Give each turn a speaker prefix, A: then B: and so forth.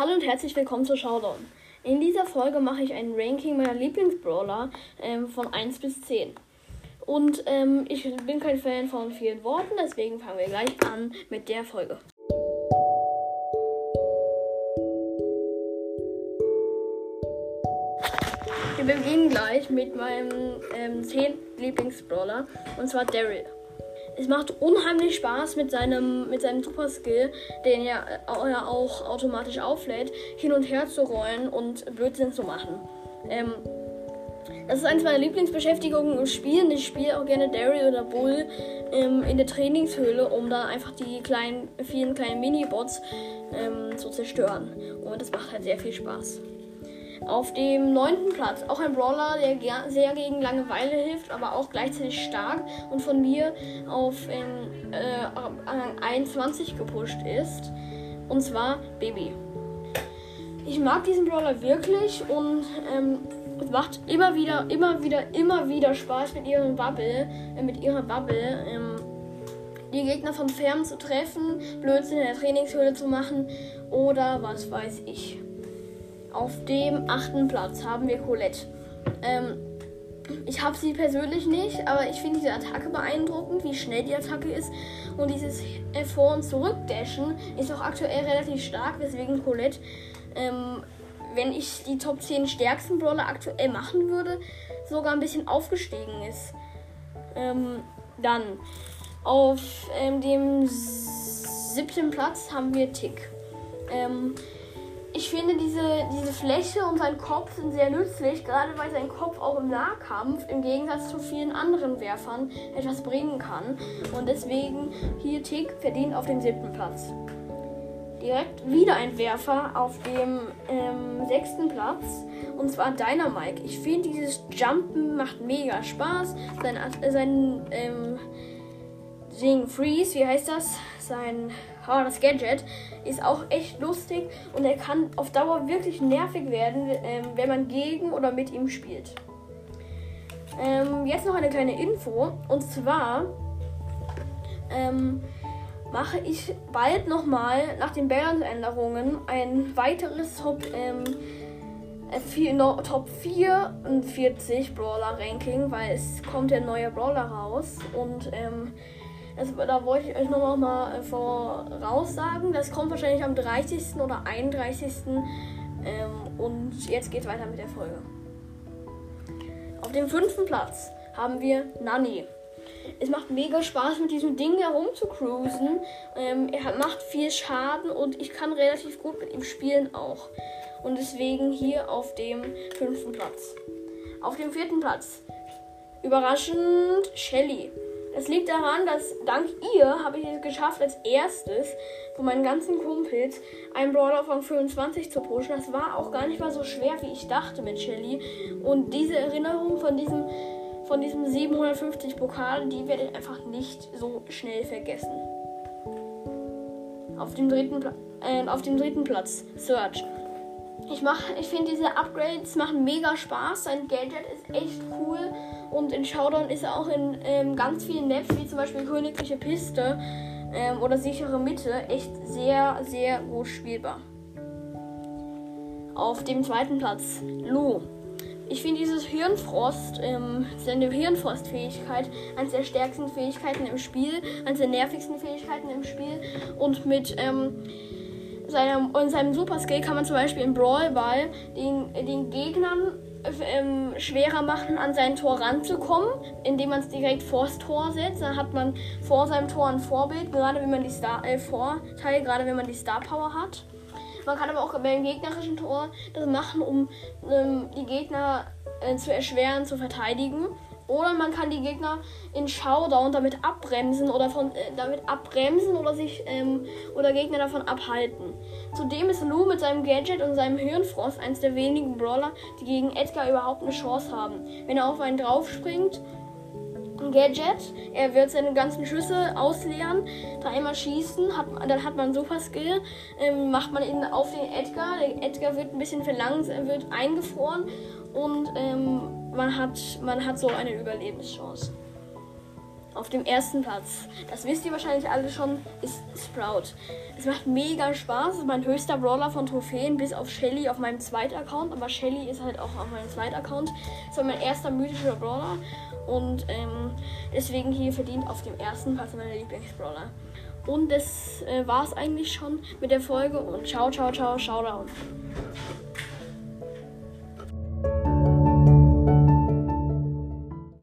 A: Hallo und herzlich willkommen zu Showdown. In dieser Folge mache ich ein Ranking meiner Lieblingsbrawler ähm, von 1 bis 10. Und ähm, ich bin kein Fan von vielen Worten, deswegen fangen wir gleich an mit der Folge. Wir beginnen gleich mit meinem ähm, 10. Lieblingsbrawler und zwar Daryl. Es macht unheimlich Spaß mit seinem, mit seinem Super Skill, den er äh, auch automatisch auflädt, hin und her zu rollen und Blödsinn zu machen. Ähm, das ist eines meiner Lieblingsbeschäftigungen im Spielen. Ich spiele auch gerne Daryl oder Bull ähm, in der Trainingshöhle, um da einfach die kleinen, vielen kleinen Minibots ähm, zu zerstören. Und das macht halt sehr viel Spaß. Auf dem neunten Platz auch ein Brawler, der sehr gegen Langeweile hilft, aber auch gleichzeitig stark und von mir auf ähm, äh, 21 gepusht ist. Und zwar Baby. Ich mag diesen Brawler wirklich und ähm, macht immer wieder, immer wieder, immer wieder Spaß mit ihrem Bubble, äh, mit ihrer Bubble. Ähm, die Gegner von fern zu treffen, Blödsinn in der Trainingshöhle zu machen oder was weiß ich. Auf dem achten Platz haben wir Colette. Ähm, ich habe sie persönlich nicht, aber ich finde diese Attacke beeindruckend, wie schnell die Attacke ist. Und dieses Vor- und Zurückdashen ist auch aktuell relativ stark, weswegen Colette, ähm, wenn ich die Top 10 stärksten Brawler aktuell machen würde, sogar ein bisschen aufgestiegen ist. Ähm, dann auf ähm, dem siebten Platz haben wir Tick. Ich finde diese, diese Fläche und sein Kopf sind sehr nützlich, gerade weil sein Kopf auch im Nahkampf im Gegensatz zu vielen anderen Werfern etwas bringen kann. Und deswegen hier Tick verdient auf den siebten Platz. Direkt wieder ein Werfer auf dem ähm, sechsten Platz. Und zwar Dynamike. Ich finde dieses Jumpen macht mega Spaß. Sein, sein ähm, Ding Freeze, wie heißt das? Sein das Gadget ist auch echt lustig und er kann auf Dauer wirklich nervig werden, ähm, wenn man gegen oder mit ihm spielt. Ähm, jetzt noch eine kleine Info und zwar ähm, mache ich bald nochmal nach den Balance-Änderungen ein weiteres Top, ähm, äh, no, Top 44 Brawler Ranking, weil es kommt der neue Brawler raus und ähm, also, da wollte ich euch noch mal äh, voraussagen. Das kommt wahrscheinlich am 30. oder 31. Ähm, und jetzt geht's weiter mit der Folge. Auf dem fünften Platz haben wir Nani. Es macht mega Spaß, mit diesem Ding herum zu cruisen. Ähm, er macht viel Schaden und ich kann relativ gut mit ihm spielen auch. Und deswegen hier auf dem fünften Platz. Auf dem vierten Platz. Überraschend Shelly. Das liegt daran, dass dank ihr habe ich es geschafft, als erstes von meinen ganzen Kumpels einen Brawler von 25 zu pushen. Das war auch gar nicht mal so schwer, wie ich dachte mit Shelly. Und diese Erinnerung von diesem, von diesem 750 Pokal, die werde ich einfach nicht so schnell vergessen. Auf dem dritten, Pla äh, auf dem dritten Platz, Search. Ich, ich finde diese Upgrades machen mega Spaß. Sein Gadget ist echt cool. Und in Showdown ist er auch in ähm, ganz vielen Maps, wie zum Beispiel Königliche Piste ähm, oder sichere Mitte, echt sehr, sehr gut spielbar. Auf dem zweiten Platz Lu. Ich finde dieses Hirnfrost, ähm, seine Hirnfrostfähigkeit, eines der stärksten Fähigkeiten im Spiel, eines der nervigsten Fähigkeiten im Spiel. Und mit ähm, seinem, seinem Super Skill kann man zum Beispiel im Brawl Ball den, den Gegnern ähm, schwerer machen, an sein Tor ranzukommen, indem man es direkt vors Tor setzt. Dann hat man vor seinem Tor ein Vorbild, gerade wenn man die Star äh, Vorteil, gerade wenn man die Star Power hat. Man kann aber auch beim gegnerischen Tor das machen, um ähm, die Gegner äh, zu erschweren, zu verteidigen. Oder man kann die Gegner in Showdown damit abbremsen oder von äh, damit abbremsen oder sich ähm, oder Gegner davon abhalten. Zudem ist Lou mit seinem Gadget und seinem Hirnfrost eines der wenigen Brawler, die gegen Edgar überhaupt eine Chance haben. Wenn er auf einen draufspringt, Gadget. Er wird seine ganzen Schüsse ausleeren, dreimal schießen, hat, dann hat man Super Skill, ähm, macht man ihn auf den Edgar. Der Edgar wird ein bisschen verlangsamt, wird eingefroren und ähm, man, hat, man hat so eine Überlebenschance. Auf dem ersten Platz, das wisst ihr wahrscheinlich alle schon, ist Sprout. Es macht mega Spaß. Ist mein höchster Brawler von Trophäen, bis auf Shelly auf meinem zweiten Account. Aber Shelly ist halt auch auf meinem zweiten Account. Das war mein erster mythischer Brawler. Und ähm, deswegen hier verdient auf dem ersten Platz meiner Lieblingsbrawler. Und das äh, war es eigentlich schon mit der Folge. Und ciao, ciao, ciao, ciao.